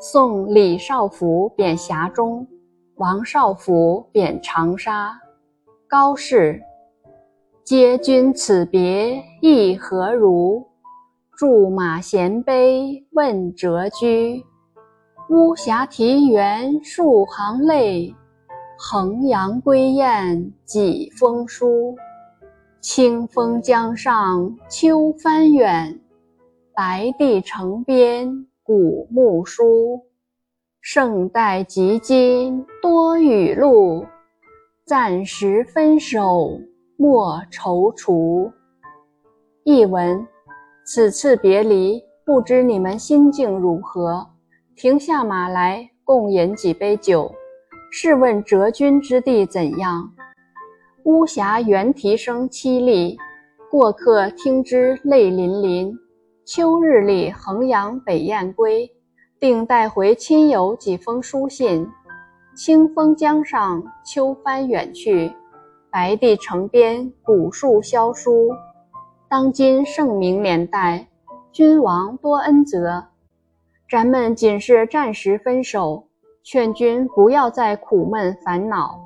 送李少府贬峡中，王少府贬长沙。高适，嗟君此别意何如？驻马衔杯问谪居。巫峡啼猿数行泪，衡阳归雁几封书。清风江上秋帆远，白帝城边古木疏。胜代及今多雨露，暂时分手莫踌躇。译文：此次别离，不知你们心境如何？停下马来，共饮几杯酒。试问谪君之地怎样？巫峡猿啼声凄厉，过客听之泪淋淋。秋日里，衡阳北雁归，定带回亲友几封书信。清风江上，秋帆远去，白帝城边古树萧疏。当今盛明年代，君王多恩泽。咱们仅是暂时分手，劝君不要再苦闷烦恼。